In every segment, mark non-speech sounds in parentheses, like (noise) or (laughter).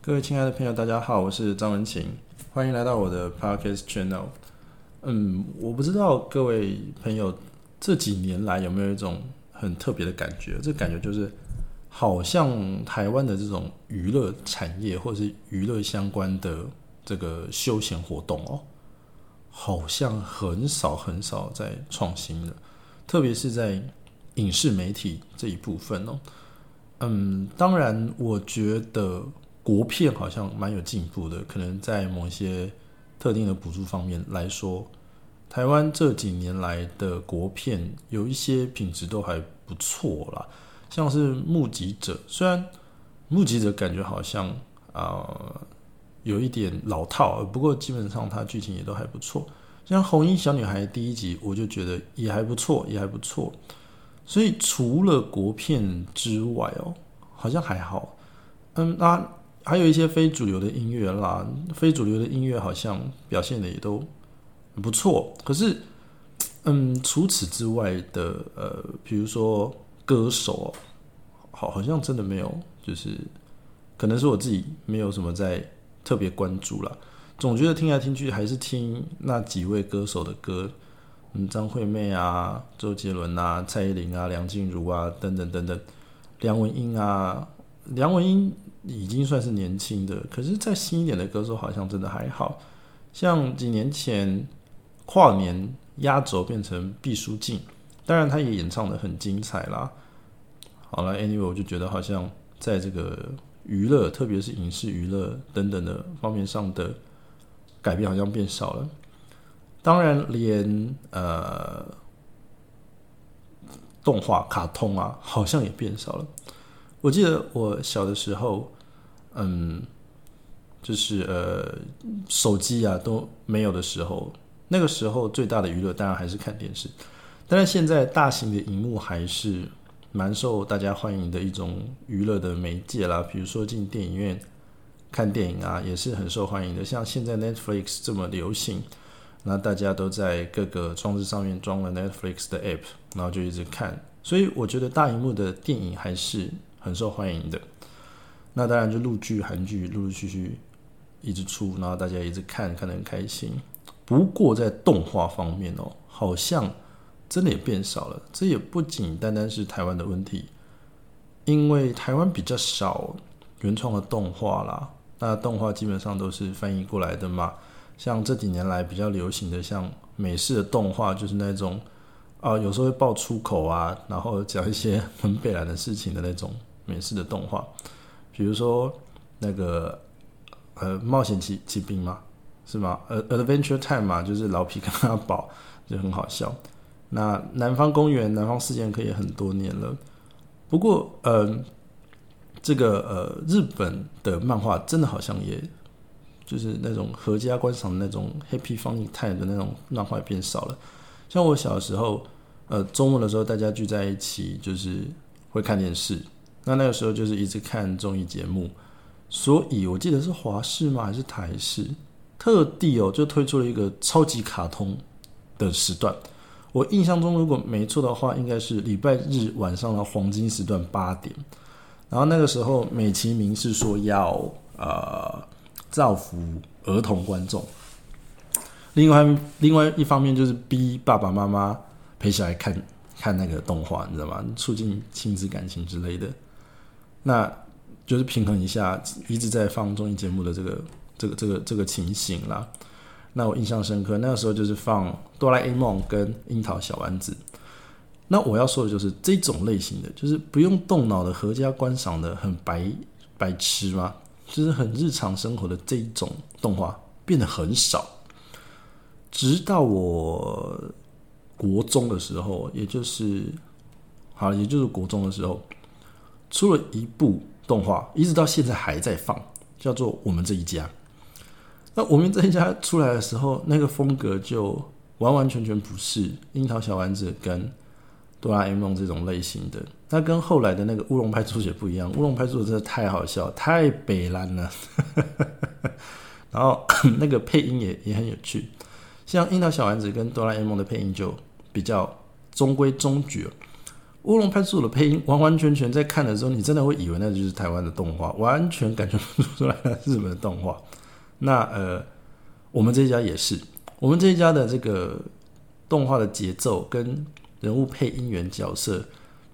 各位亲爱的朋友，大家好，我是张文琴，欢迎来到我的 Podcast Channel。嗯，我不知道各位朋友这几年来有没有一种很特别的感觉，这感觉就是好像台湾的这种娱乐产业或者是娱乐相关的这个休闲活动哦，好像很少很少在创新了，特别是在影视媒体这一部分哦。嗯，当然，我觉得。国片好像蛮有进步的，可能在某一些特定的补助方面来说，台湾这几年来的国片有一些品质都还不错啦，像是《目击者》，虽然《目击者》感觉好像啊有一点老套，不过基本上它剧情也都还不错。像《红衣小女孩》第一集，我就觉得也还不错，也还不错。所以除了国片之外哦，好像还好。嗯，那。还有一些非主流的音乐啦，非主流的音乐好像表现的也都不错。可是，嗯，除此之外的，呃，比如说歌手，好，好像真的没有，就是可能是我自己没有什么在特别关注了。总觉得听来听去还是听那几位歌手的歌，嗯，张惠妹啊，周杰伦啊，蔡依林啊，梁静茹啊，等等等等，梁文音啊，梁文音。已经算是年轻的，可是再新一点的歌手好像真的还好，像几年前跨年压轴变成毕书尽，当然他也演唱的很精彩啦。好了，anyway，我就觉得好像在这个娱乐，特别是影视娱乐等等的方面上的改变好像变少了。当然，连呃动画、卡通啊，好像也变少了。我记得我小的时候，嗯，就是呃，手机啊都没有的时候，那个时候最大的娱乐当然还是看电视。但是现在大型的荧幕还是蛮受大家欢迎的一种娱乐的媒介啦。比如说进电影院看电影啊，也是很受欢迎的。像现在 Netflix 这么流行，那大家都在各个装置上面装了 Netflix 的 App，然后就一直看。所以我觉得大荧幕的电影还是。很受欢迎的，那当然就陆剧、韩剧陆陆续续一直出，然后大家一直看，看得很开心。不过在动画方面哦，好像真的也变少了。这也不仅单单是台湾的问题，因为台湾比较少原创的动画啦。那动画基本上都是翻译过来的嘛。像这几年来比较流行的，像美式的动画，就是那种啊，有时候会爆粗口啊，然后讲一些很北然的事情的那种。美式的动画，比如说那个呃冒险骑骑兵嘛，是吗？呃，Adventure Time 嘛，就是老皮跟阿宝就很好笑。那南方公园、南方四剑客也很多年了。不过，呃，这个呃日本的漫画真的好像也就是那种合家观赏那种 Happy Funny Time 的那种漫画变少了。像我小时候，呃，周末的时候大家聚在一起，就是会看电视。那那个时候就是一直看综艺节目，所以我记得是华视吗？还是台视？特地哦就推出了一个超级卡通的时段。我印象中如果没错的话，应该是礼拜日晚上的黄金时段八点。然后那个时候美其名是说要呃造福儿童观众，另外另外一方面就是逼爸爸妈妈陪小孩看看那个动画，你知道吗？促进亲子感情之类的。那就是平衡一下一直在放综艺节目的这个这个这个这个情形啦。那我印象深刻，那个时候就是放哆啦 A 梦跟樱桃小丸子。那我要说的就是这种类型的，就是不用动脑的合家观赏的很白白痴嘛，就是很日常生活的这一种动画变得很少。直到我国中的时候，也就是好，也就是国中的时候。出了一部动画，一直到现在还在放，叫做《我们这一家》。那我们这一家出来的时候，那个风格就完完全全不是樱桃小丸子跟哆啦 A 梦这种类型的。那跟后来的那个乌龙派出所不一样，乌龙派出所真的太好笑，太北蓝了。(laughs) 然后那个配音也也很有趣，像樱桃小丸子跟哆啦 A 梦的配音就比较中规中矩。乌龙派出所的配音完完全全在看的时候，你真的会以为那就是台湾的动画，完全感觉不出来日本的动画。那呃，我们这一家也是，我们这一家的这个动画的节奏跟人物配音员角色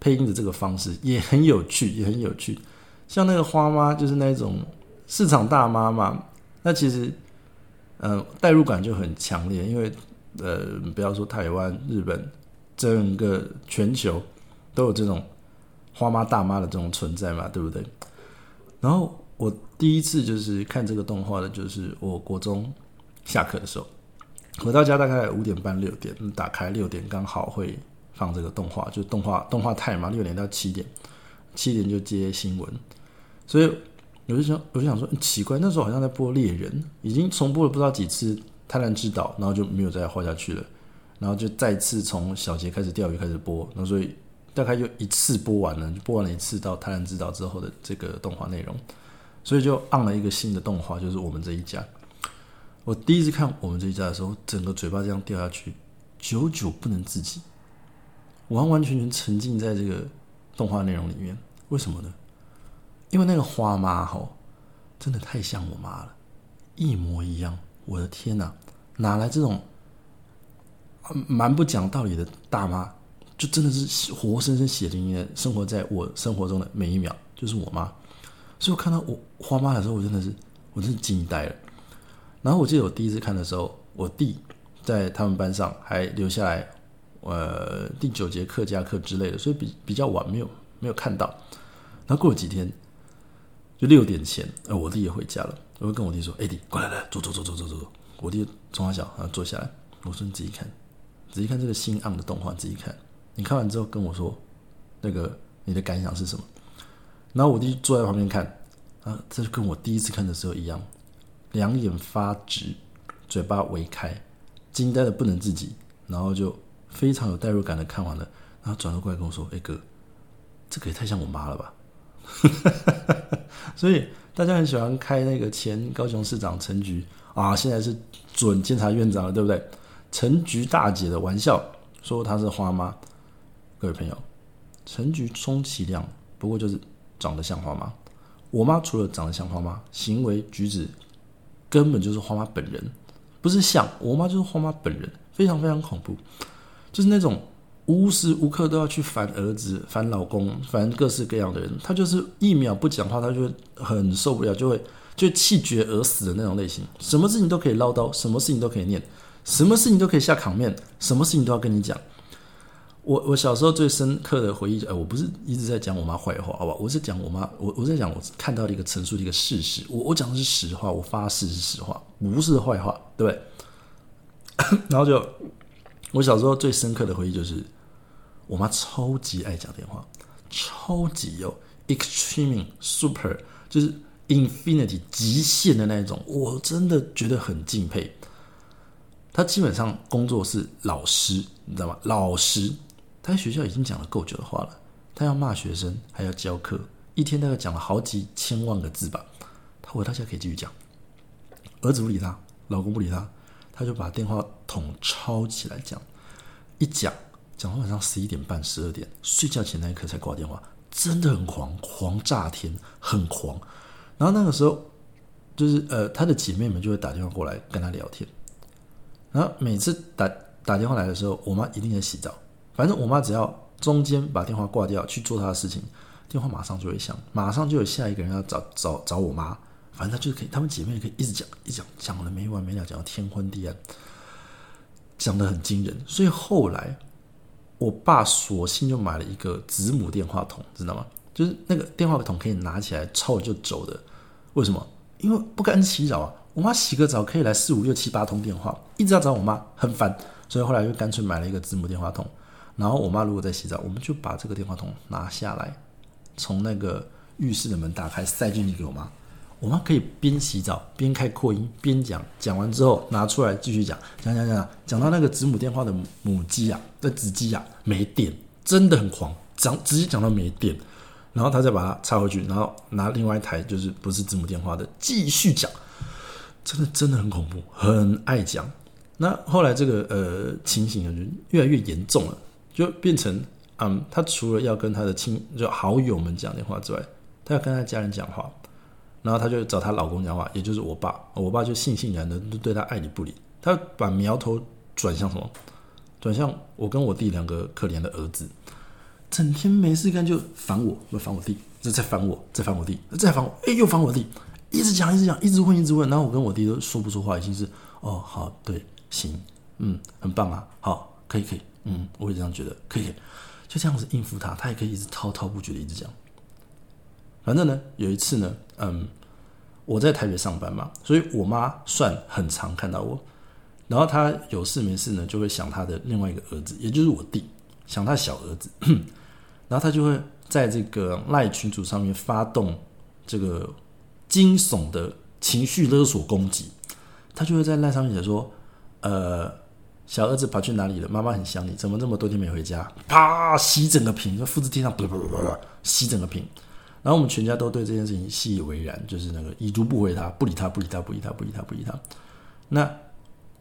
配音的这个方式也很有趣，也很有趣。像那个花妈，就是那种市场大妈嘛，那其实嗯代入感就很强烈，因为呃，不要说台湾、日本，整个全球。都有这种花妈大妈的这种存在嘛，对不对？然后我第一次就是看这个动画的，就是我国中下课的时候，回到家大概五点半六点，打开六点刚好会放这个动画，就动画动画太嘛，六点到七点，七点就接新闻，所以我就想我就想说奇怪，那时候好像在播猎人，已经重播了不知道几次《泰然之岛》，然后就没有再画下去了，然后就再次从小杰开始钓鱼开始播，那所以。大概就一次播完了，就播完了一次到《泰然之岛》之后的这个动画内容，所以就按了一个新的动画，就是我们这一家。我第一次看我们这一家的时候，整个嘴巴这样掉下去，久久不能自己，完完全全沉浸在这个动画内容里面。为什么呢？因为那个花妈哈，真的太像我妈了，一模一样。我的天哪，哪来这种蛮不讲道理的大妈？就真的是活生生血淋淋的生活在我生活中的每一秒，就是我妈。所以我看到我花妈的时候，我真的是，我真是惊呆了。然后我记得我第一次看的时候，我弟在他们班上还留下来，呃，第九节课加课之类的，所以比比较晚，没有没有看到。然后过了几天，就六点前，呃，我弟也回家了，我就跟我弟说：“哎，弟，过来来，坐坐坐坐坐坐坐。”我弟从他小然后坐下来，我说：“你仔细看，仔细看这个新暗的动画，仔细看。”你看完之后跟我说，那个你的感想是什么？然后我弟坐在旁边看，啊，这就跟我第一次看的时候一样，两眼发直，嘴巴微开，惊呆的不能自己，然后就非常有代入感的看完了，然后转头过来跟我说：“哎哥，这个也太像我妈了吧！” (laughs) 所以大家很喜欢开那个前高雄市长陈菊啊，现在是准监察院长了，对不对？陈菊大姐的玩笑说她是花妈。各位朋友，陈菊充其量不过就是长得像花妈。我妈除了长得像花妈，行为举止根本就是花妈本人，不是像我妈就是花妈本人，非常非常恐怖，就是那种无时无刻都要去烦儿子、烦老公、烦各式各样的人。她就是一秒不讲话，她就会很受不了，就会就气绝而死的那种类型。什么事情都可以唠叨，什么事情都可以念，什么事情都可以下场面，什么事情都要跟你讲。我我小时候最深刻的回忆，哎，我不是一直在讲我妈坏话，好吧？我是讲我妈，我我在讲我看到的一个陈述的一个事实，我我讲的是实话，我发誓是实话，不是坏话，对不对？(laughs) 然后就我小时候最深刻的回忆就是，我妈超级爱讲电话，超级有 extreme super，就是 infinity 极限的那一种，我真的觉得很敬佩。她基本上工作是老师，你知道吗？老师。他在学校已经讲了够久的话了，他要骂学生，还要教课，一天大概讲了好几千万个字吧。他回到家可以继续讲，儿子不理他，老公不理他，他就把电话筒抄起来讲，一讲讲到晚上十一点半、十二点，睡觉前那一刻才挂电话，真的很狂，狂炸天，很狂。然后那个时候，就是呃，他的姐妹们就会打电话过来跟他聊天，然后每次打打电话来的时候，我妈一定在洗澡。反正我妈只要中间把电话挂掉去做她的事情，电话马上就会响，马上就有下一个人要找找找我妈。反正她就是可以，她们姐妹可以一直讲，一讲讲的没完没了，讲到天昏地暗，讲的很惊人。所以后来我爸索性就买了一个子母电话筒，知道吗？就是那个电话筒可以拿起来抄就走的。为什么？因为不干洗澡啊，我妈洗个澡可以来四五六七八通电话，一直要找我妈，很烦。所以后来就干脆买了一个子母电话筒。然后我妈如果在洗澡，我们就把这个电话筒拿下来，从那个浴室的门打开，塞进去给我妈。我妈可以边洗澡边开扩音边讲，讲完之后拿出来继续讲，讲讲讲，讲到那个子母电话的母机啊，那子机啊没电，真的很狂，讲直接讲到没电，然后他再把它插回去，然后拿另外一台就是不是子母电话的继续讲，真的真的很恐怖，很爱讲。那后来这个呃情形啊就越来越严重了。就变成嗯，他除了要跟他的亲就好友们讲电话之外，他要跟他家人讲话，然后他就找她老公讲话，也就是我爸，我爸就悻悻然的对他爱理不理，他把苗头转向什么？转向我跟我弟两个可怜的儿子，整天没事干就烦我，又烦我弟，这再烦我，再烦我弟，再烦我，哎，又烦我弟，一直讲，一直讲，一直问，一直问，然后我跟我弟都说不出话，已经是哦，好，对，行，嗯，很棒啊，好，可以，可以，嗯，我也这样觉得，可以，就这样子应付他，他也可以一直滔滔不绝的一直讲。反正呢，有一次呢，嗯，我在台北上班嘛，所以我妈算很常看到我。然后她有事没事呢，就会想她的另外一个儿子，也就是我弟，想他小儿子。(clears throat) 然后他就会在这个赖群组上面发动这个惊悚的情绪勒索攻击。他就会在赖上面写说：“呃，小儿子跑去哪里了？妈妈很想你，怎么这么多天没回家？”啪，洗整个屏，就复制贴上，不不不不，洗整个屏。然后我们全家都对这件事情习以为然，就是那个已读不回他，不理他，不理他，不理他，不理他，不理他。那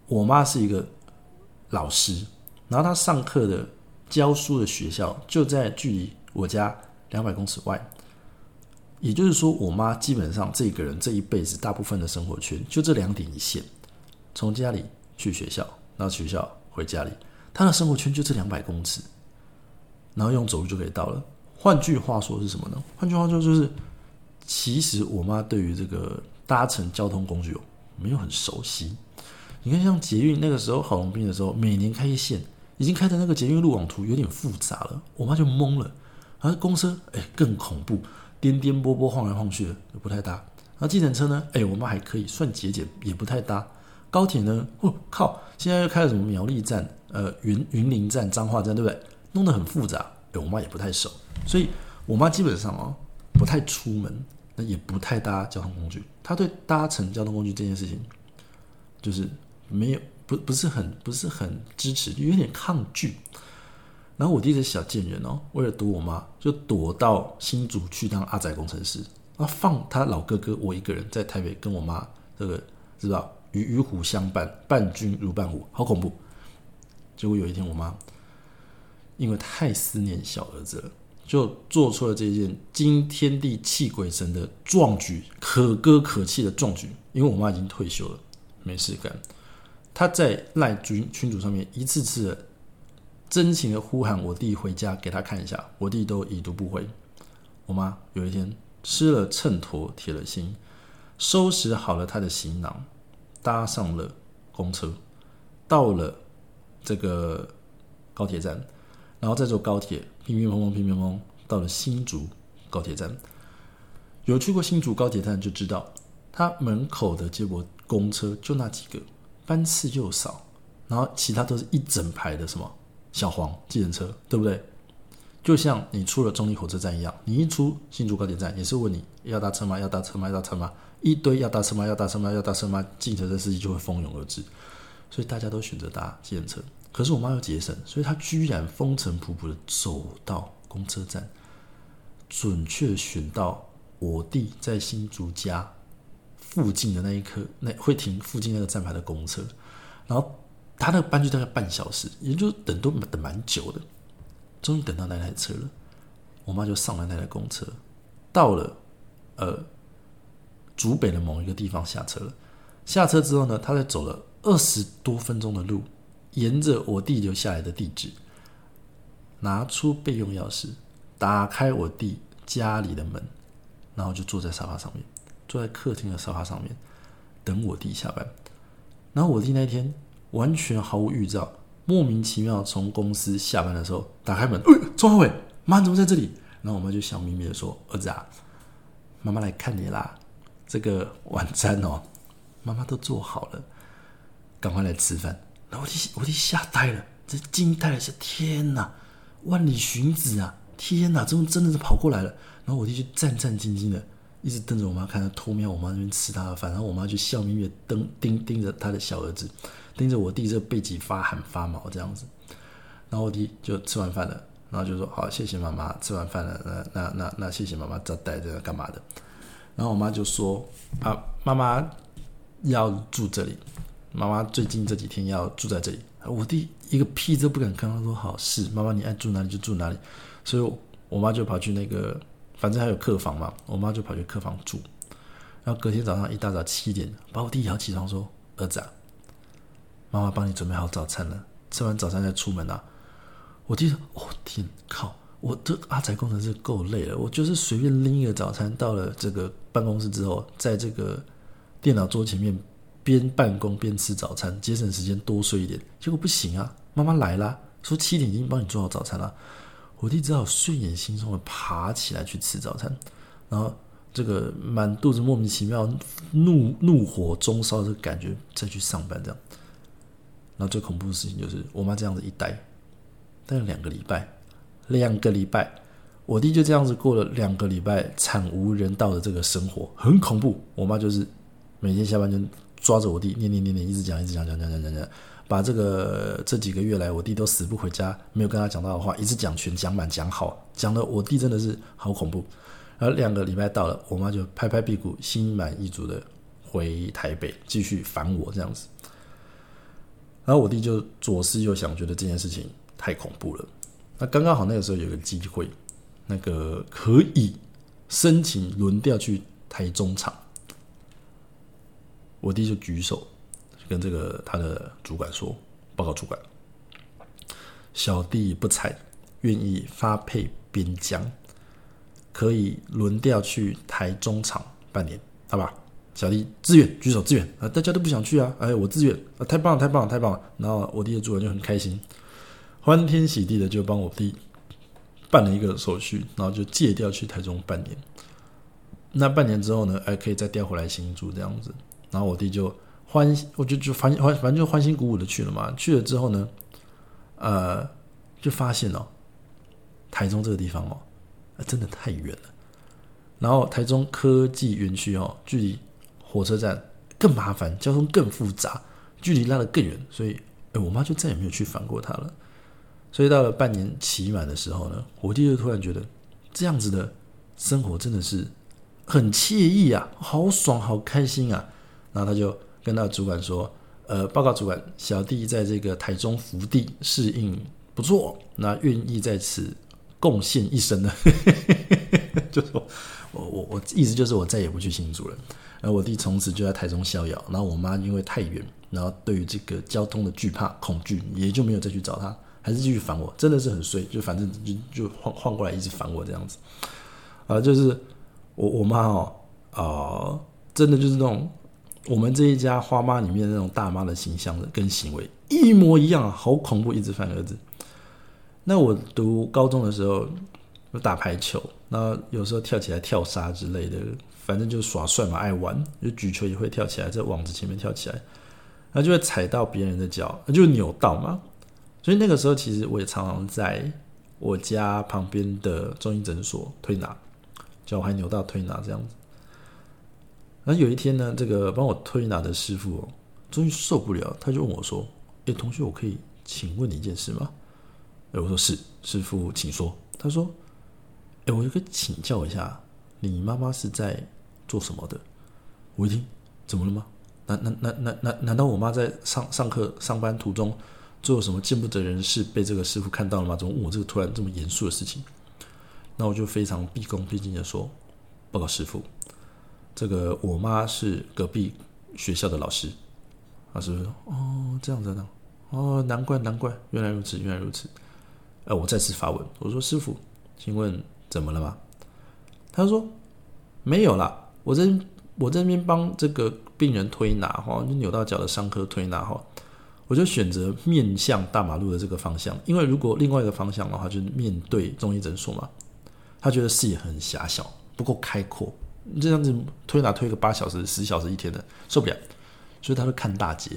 我妈是一个老师，然后她上课的教书的学校就在距离我家两百公尺外，也就是说，我妈基本上这个人这一辈子大部分的生活圈就这两点一线：从家里去学校，到学校回家里，他的生活圈就这两百公尺，然后用走路就可以到了。换句话说是什么呢？换句话说就是，其实我妈对于这个搭乘交通工具哦没有很熟悉。你看，像捷运那个时候郝龙斌的时候，每年开一线，已经开的那个捷运路网图有点复杂了，我妈就懵了。而公车哎更恐怖，颠颠簸簸晃来晃去的，不太搭。然后计程车呢，哎我妈还可以算节俭，也不太搭。高铁呢，我靠，现在又开了什么苗栗站、呃云云林站、彰化站，对不对？弄得很复杂，哎我妈也不太熟。所以，我妈基本上哦，不太出门，那也不太搭交通工具。她对搭乘交通工具这件事情，就是没有不不是很不是很支持，就有点抗拒。然后我弟是小贱人哦，为了躲我妈，就躲到新竹去当阿仔工程师，啊，放他老哥哥我一个人在台北跟我妈这个知道与与虎相伴，伴君如伴虎，好恐怖。结果有一天，我妈因为太思念小儿子了。就做出了这件惊天地泣鬼神的壮举，可歌可泣的壮举。因为我妈已经退休了，没事干。她在赖群群主上面一次次的真情的呼喊我弟回家给他看一下，我弟都已读不回。我妈有一天吃了秤砣铁了心，收拾好了他的行囊，搭上了公车，到了这个高铁站。然后再坐高铁，乒乒乓乓，乒乒乓乓，到了新竹高铁站。有去过新竹高铁站就知道，它门口的接驳公车就那几个，班次又少，然后其他都是一整排的什么小黄计程车，对不对？就像你出了中立火车站一样，你一出新竹高铁站，也是问你要搭车吗？要搭车吗？要搭车吗？一堆要搭车吗？要搭车吗？要搭车吗？计程车司机就会蜂拥而至，所以大家都选择搭计程车。可是我妈要节省，所以她居然风尘仆仆的走到公车站，准确选到我弟在新竹家附近的那一刻，那会停附近那个站牌的公车，然后他那个班距大概半小时，也就等都等蛮久的，终于等到那台车了，我妈就上了那台公车，到了呃竹北的某一个地方下车了，下车之后呢，他再走了二十多分钟的路。沿着我弟留下来的地址，拿出备用钥匙，打开我弟家里的门，然后就坐在沙发上面，坐在客厅的沙发上面，等我弟下班。然后我弟那天完全毫无预兆，莫名其妙从公司下班的时候打开门，哎，钟浩伟，妈怎么在这里？然后我妈就笑眯眯的说：“儿子啊，妈妈来看你啦，这个晚餐哦，妈妈都做好了，赶快来吃饭。”然后我弟我弟吓呆了，这惊呆了，是天哪，万里寻子啊！天哪，怎么真的是跑过来了？然后我弟就战战兢兢的，一直瞪着我妈，看他偷瞄我妈那边吃他的饭。然后我妈就笑眯眯的盯盯盯着他的小儿子，盯着我弟这背脊发汗发毛这样子。然后我弟就吃完饭了，然后就说：“好，谢谢妈妈，吃完饭了，那那那那谢谢妈妈招待着干嘛的？”然后我妈就说：“啊，妈妈要住这里。”妈妈最近这几天要住在这里，我弟一个屁都不敢跟他说好是妈妈你爱住哪里就住哪里，所以我妈就跑去那个反正还有客房嘛，我妈就跑去客房住，然后隔天早上一大早七点把我弟摇起床说儿子啊，妈妈帮你准备好早餐了，吃完早餐再出门啊。我弟说哦天靠，我这阿仔工程师够累了，我就是随便拎一个早餐到了这个办公室之后，在这个电脑桌前面。边办公边吃早餐，节省时间多睡一点。结果不行啊，妈妈来啦，说七点已经帮你做好早餐了。我弟只好睡眼惺忪的爬起来去吃早餐，然后这个满肚子莫名其妙怒怒火中烧的感觉再去上班这样。然后最恐怖的事情就是我妈这样子一待，待了两个礼拜，两个礼拜，我弟就这样子过了两个礼拜惨无人道的这个生活，很恐怖。我妈就是每天下班就。抓着我弟念念念念，一直讲一直讲讲讲讲讲讲，把这个这几个月来我弟都死不回家，没有跟他讲到的话，一直讲全讲满讲好，讲的我弟真的是好恐怖。然后两个礼拜到了，我妈就拍拍屁股，心满意足的回台北继续烦我这样子。然后我弟就左思右想，觉得这件事情太恐怖了。那刚刚好那个时候有个机会，那个可以申请轮调去台中厂。我弟就举手，跟这个他的主管说：“报告主管，小弟不才，愿意发配边疆，可以轮调去台中厂半年，好吧？小弟自愿举手自愿啊！大家都不想去啊！哎，我自愿啊！太棒了，太棒了，太棒了！然后我弟的主管就很开心，欢天喜地的就帮我弟办了一个手续，然后就借调去台中半年。那半年之后呢？哎，可以再调回来新住这样子。”然后我弟就欢，我就就欢欢，反正就欢欣鼓舞的去了嘛。去了之后呢，呃，就发现哦，台中这个地方哦，真的太远了。然后台中科技园区哦，距离火车站更麻烦，交通更复杂，距离拉得更远。所以，哎，我妈就再也没有去烦过他了。所以到了半年期满的时候呢，我弟就突然觉得这样子的生活真的是很惬意啊，好爽，好开心啊。然后他就跟他的主管说：“呃，报告主管，小弟在这个台中福地适应不错，那愿意在此贡献一生呢。(laughs) 就说，我我我意思就是我再也不去新竹了。然后我弟从此就在台中逍遥。然后我妈因为太远，然后对于这个交通的惧怕恐惧，也就没有再去找他，还是继续烦我。真的是很衰，就反正就就换换过来一直烦我这样子。啊，就是我我妈哦啊，真的就是那种。”我们这一家花妈里面那种大妈的形象的跟行为一模一样，好恐怖，一直烦儿子。那我读高中的时候，我打排球，那有时候跳起来跳沙之类的，反正就耍帅嘛，爱玩，就举球也会跳起来，在网子前面跳起来，然后就会踩到别人的脚，那就扭到嘛。所以那个时候，其实我也常常在我家旁边的中医诊所推拿，脚还扭到推拿这样子。然后有一天呢，这个帮我推拿的师傅哦，终于受不了，他就问我说：“哎，同学，我可以请问你一件事吗？”哎，我说是，师傅，请说。他说：“哎，我就可以请教一下，你妈妈是在做什么的？”我一听，怎么了吗？难难难难难难道我妈在上上课上班途中做什么见不得人的事，被这个师傅看到了吗？怎么问我这个突然这么严肃的事情？那我就非常毕恭毕敬的说：“报告师傅。”这个我妈是隔壁学校的老师，啊，是不是？哦，这样子的，哦，难怪难怪，原来如此，原来如此。哎，我再次发问，我说师傅，请问怎么了吗？他说没有啦，我在我在那边帮这个病人推拿哈，就扭到脚的伤科推拿哈，我就选择面向大马路的这个方向，因为如果另外一个方向的话，就是面对中医诊所嘛，他觉得视野很狭小，不够开阔。这样子推拿推个八小时、十小时一天的受不了，所以他会看大街，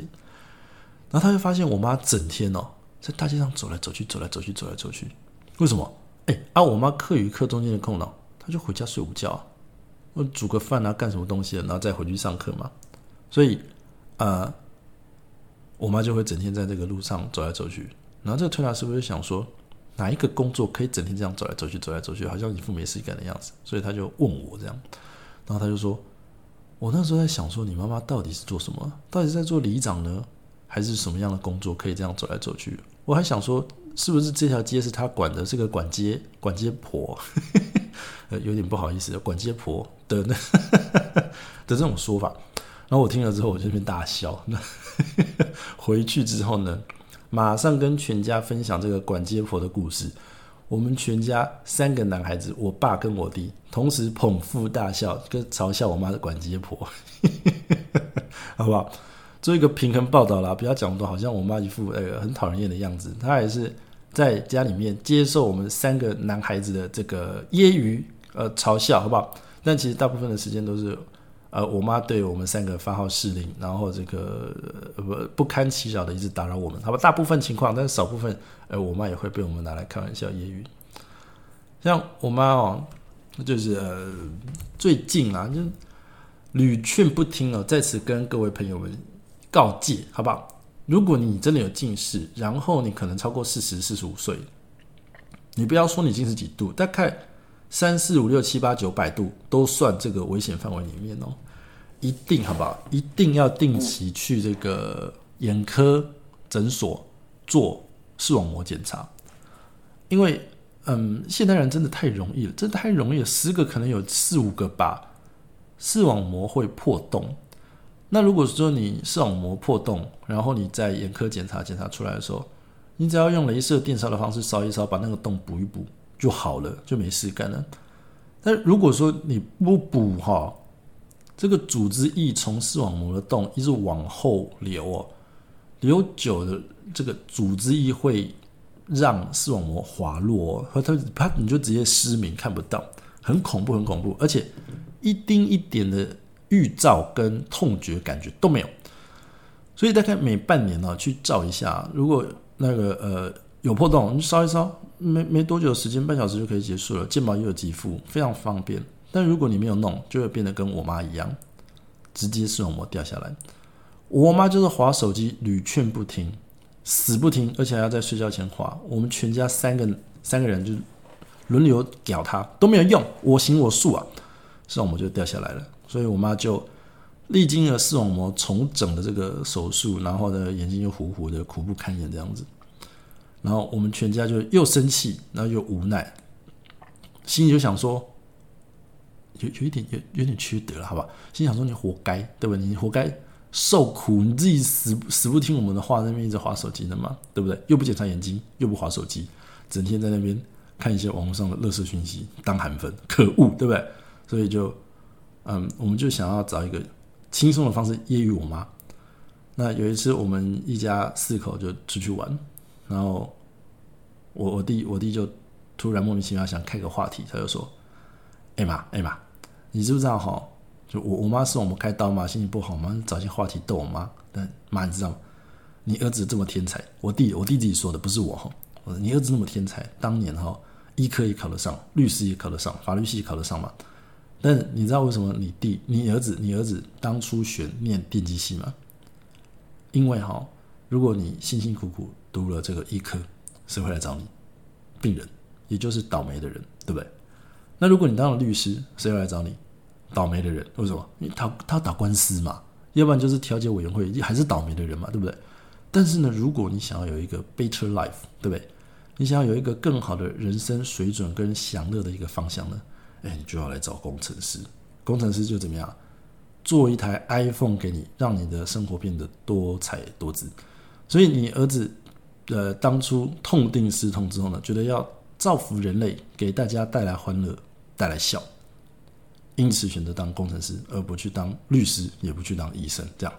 然后他就发现我妈整天哦在大街上走来走去、走来走去、走来走去。为什么？哎，啊，我妈课余课中间的空档，她就回家睡午觉，我煮个饭啊，干什么东西，然后再回去上课嘛。所以，呃，我妈就会整天在这个路上走来走去。然后这个推拿师不是想说？哪一个工作可以整天这样走来走去、走来走去，好像一副没事干的样子？所以他就问我这样，然后他就说：“我那时候在想说，你妈妈到底是做什么？到底是在做里长呢，还是什么样的工作可以这样走来走去？我还想说，是不是这条街是他管的？是个管街管街婆，(laughs) 呃，有点不好意思，管街婆的那 (laughs) 的这种说法。然后我听了之后，我就边大笑。(laughs) (laughs) 回去之后呢，马上跟全家分享这个管街婆的故事。我们全家三个男孩子，我爸跟我弟同时捧腹大笑，跟嘲笑我妈的管街婆，(laughs) 好不好？做一个平衡报道啦，不要讲多好像我妈一副呃很讨人厌的样子。她也是在家里面接受我们三个男孩子的这个揶揄呃嘲笑，好不好？但其实大部分的时间都是。呃，我妈对我们三个发号施令，然后这个不不堪其扰的一直打扰我们，好吧？大部分情况，但是少部分，呃，我妈也会被我们拿来开玩笑揶揄。像我妈哦，就是呃，最近啊，就屡劝不听哦，在此跟各位朋友们告诫，好不好？如果你真的有近视，然后你可能超过四十四十五岁，你不要说你近视几度，大概三四五六七八九百度都算这个危险范围里面哦。一定好不好？一定要定期去这个眼科诊所做视网膜检查，因为嗯，现代人真的太容易了，真的太容易了，十个可能有四五个吧，视网膜会破洞。那如果说你视网膜破洞，然后你在眼科检查检查出来的时候，你只要用镭射电烧的方式烧一烧，把那个洞补一补就好了，就没事干了。但如果说你不补哈，这个组织液从视网膜的洞一直往后流哦，流久的这个组织液会让视网膜滑落，和它它你就直接失明看不到，很恐怖很恐怖，而且一丁一点的预兆跟痛觉感觉都没有，所以大概每半年呢去照一下，如果那个呃有破洞，你烧一烧，没没多久时间，半小时就可以结束了，健保也有给付，非常方便。但如果你没有弄，就会变得跟我妈一样，直接视网膜掉下来。我妈就是划手机屡劝不听，死不听，而且还要在睡觉前划。我们全家三个三个人就轮流屌她，都没有用，我行我素啊，视网膜就掉下来了。所以我妈就历经了视网膜重整的这个手术，然后呢眼睛又糊糊的，苦不堪言这样子。然后我们全家就又生气，然后又无奈，心里就想说。有有一点有有点缺德了，好吧？心想说你活该，对吧？你活该受苦，你自己死死不听我们的话，那边一直划手机的嘛，对不对？又不检查眼睛，又不划手机，整天在那边看一些网络上的乐色讯息，当韩粉，可恶，对不对？所以就嗯，我们就想要找一个轻松的方式揶揄我妈。那有一次我们一家四口就出去玩，然后我我弟我弟就突然莫名其妙想开个话题，他就说：“哎妈，哎妈。”你知不知道哈？就我我妈是我们开刀嘛，心情不好嘛，找些话题逗我妈。但妈，你知道吗？你儿子这么天才，我弟我弟自己说的，不是我哈。我说你儿子那么天才，当年哈医科也考得上，律师也考得上，法律系考得上嘛。但你知道为什么你弟你儿子你儿子当初选念电机系吗？因为哈，如果你辛辛苦苦读了这个医科，谁会来找你？病人，也就是倒霉的人，对不对？那如果你当了律师，谁会来找你？倒霉的人，为什么？因为他他打官司嘛，要不然就是调解委员会，还是倒霉的人嘛，对不对？但是呢，如果你想要有一个 better life，对不对？你想要有一个更好的人生水准跟享乐的一个方向呢？哎，你就要来找工程师。工程师就怎么样，做一台 iPhone 给你，让你的生活变得多彩多姿。所以你儿子，呃，当初痛定思痛之后呢，觉得要造福人类，给大家带来欢乐，带来笑。因此选择当工程师，而不去当律师，也不去当医生。这样，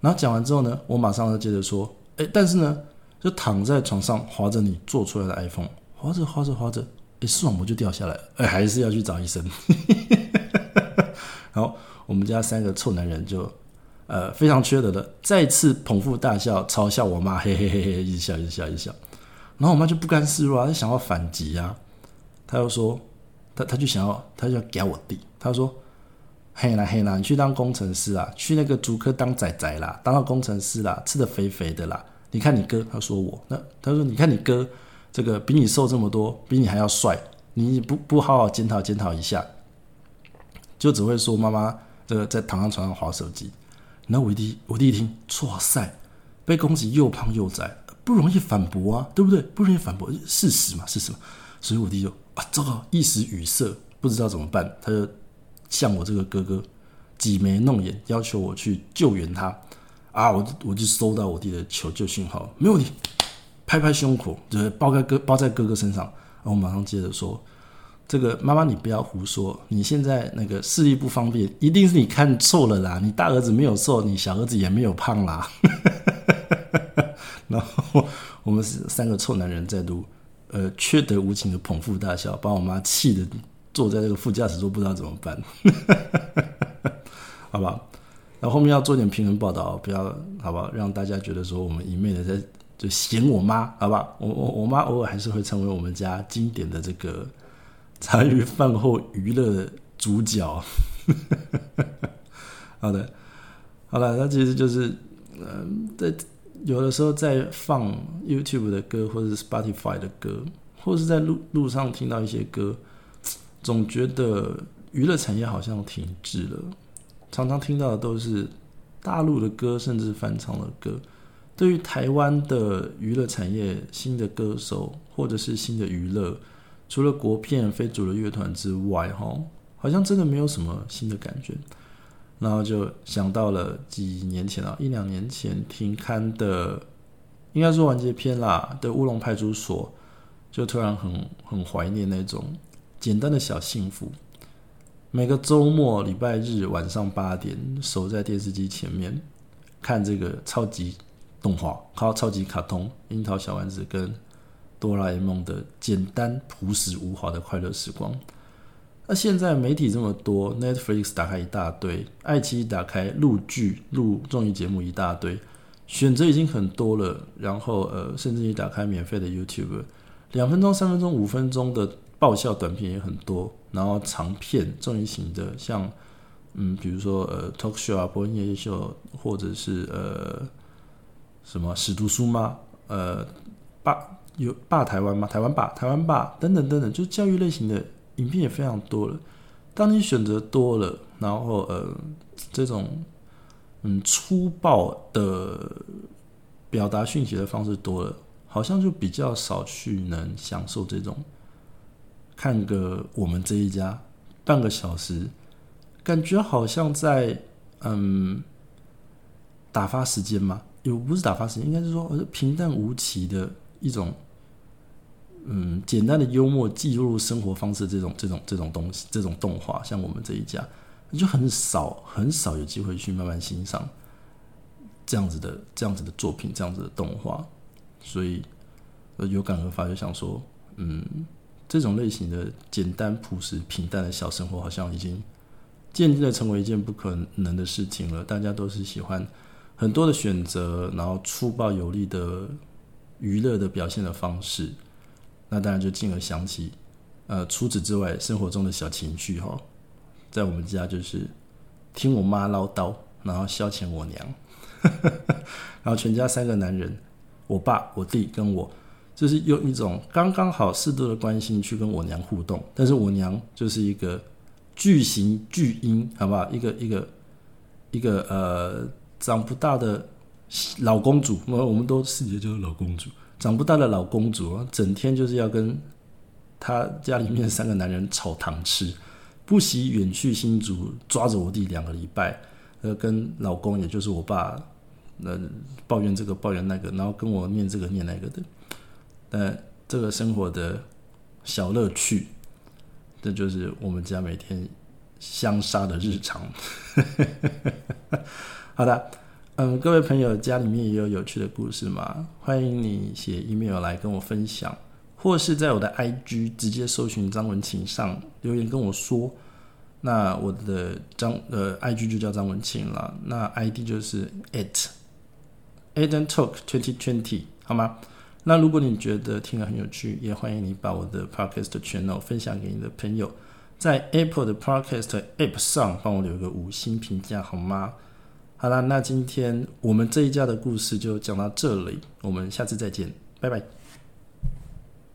然后讲完之后呢，我马上就接着说：“哎，但是呢，就躺在床上划着你做出来的 iPhone，划着划着划着，哎，视网膜就掉下来了。哎，还是要去找医生。(laughs) 然后我们家三个臭男人就呃非常缺德的再次捧腹大笑，嘲笑我妈，嘿嘿嘿嘿，一笑，一笑，一笑。然后我妈就不甘示弱啊，就想要反击啊，她又说。他他就想要，他就要给我弟。他说：“嘿啦嘿啦，你去当工程师啊，去那个竹科当仔仔啦，当个工程师啦，吃的肥肥的啦。你看你哥，他说我那他说你看你哥，这个比你瘦这么多，比你还要帅，你不不好好检讨检讨一下，就只会说妈妈这个在躺在床上划手机。然后我弟我弟一听，哇塞，被攻击又胖又窄，不容易反驳啊，对不对？不容易反驳，事实嘛，事实嘛。所以我弟就啊，糟糕，一时语塞，不知道怎么办，他就向我这个哥哥挤眉弄眼，要求我去救援他。啊，我我就收到我弟的求救信号，没问题，拍拍胸口，就是包在哥包在哥哥身上。然后我马上接着说。这个妈妈，你不要胡说！你现在那个视力不方便，一定是你看错了啦。你大儿子没有瘦，你小儿子也没有胖啦。(laughs) 然后我们是三个臭男人再度呃缺德无情的捧腹大笑，把我妈气的坐在这个副驾驶座，不知道怎么办。(laughs) 好吧，然后后面要做点平衡报道，不要好吧，让大家觉得说我们一昧的在就嫌我妈，好吧？我我我妈偶尔还是会成为我们家经典的这个。茶余饭后娱乐的主角，(laughs) 好的，好了，那其实就是，嗯，在有的时候在放 YouTube 的歌，或者是 Spotify 的歌，或者是在路路上听到一些歌，总觉得娱乐产业好像停滞了。常常听到的都是大陆的歌，甚至翻唱的歌。对于台湾的娱乐产业，新的歌手或者是新的娱乐。除了国片、非主流乐团之外，哈，好像真的没有什么新的感觉。然后就想到了几年前啊，一两年前停刊的，应该说完结篇啦的《乌龙派出所》，就突然很很怀念那种简单的小幸福。每个周末、礼拜日晚上八点，守在电视机前面看这个超级动画，靠超级卡通《樱桃小丸子》跟。哆啦 A 梦的简单朴实无华的快乐时光。那现在媒体这么多，Netflix 打开一大堆，爱奇艺打开录剧、录综艺节目一大堆，选择已经很多了。然后呃，甚至你打开免费的 YouTube，两分钟、三分钟、五分钟的爆笑短片也很多。然后长片综艺型的，像嗯，比如说呃，Talk Show 啊，播音夜秀，或者是呃，什么史读书吗？呃，霸。有霸台湾吗？台湾霸，台湾霸等等等等，就是教育类型的影片也非常多了。当你选择多了，然后呃，这种嗯粗暴的表达讯息的方式多了，好像就比较少去能享受这种看个我们这一家半个小时，感觉好像在嗯打发时间嘛？又不是打发时间，应该是说平淡无奇的一种。嗯，简单的幽默记录生活方式这种这种这种东西，这种动画，像我们这一家，就很少很少有机会去慢慢欣赏这样子的这样子的作品，这样子的动画，所以有感而发，就想说，嗯，这种类型的简单朴实平淡的小生活，好像已经渐渐的成为一件不可能的事情了。大家都是喜欢很多的选择，然后粗暴有力的娱乐的表现的方式。那当然就进而想起，呃，除此之外，生活中的小情绪哈，在我们家就是听我妈唠叨，然后消遣我娘，(laughs) 然后全家三个男人，我爸、我弟跟我，就是用一种刚刚好适度的关心去跟我娘互动，但是我娘就是一个巨型巨婴，好不好？一个一个一个呃长不大的老公主，我们我们都视觉就是老公主。长不大的老公主，整天就是要跟她家里面三个男人炒糖吃，不惜远去新竹抓着我弟两个礼拜，呃，跟老公也就是我爸，呃，抱怨这个抱怨那个，然后跟我念这个念那个的，但这个生活的小乐趣，这就是我们家每天相杀的日常。(laughs) 好的。嗯，各位朋友，家里面也有有趣的故事吗？欢迎你写 email 来跟我分享，或是在我的 IG 直接搜寻张文庆上留言跟我说。那我的张呃 IG 就叫张文庆了，那 ID 就是 at Aden Talk twenty twenty 好吗？那如果你觉得听了很有趣，也欢迎你把我的 podcast channel 分享给你的朋友，在 Apple 的 podcast app 上帮我留个五星评价好吗？好啦，那今天我们这一家的故事就讲到这里，我们下次再见，拜拜。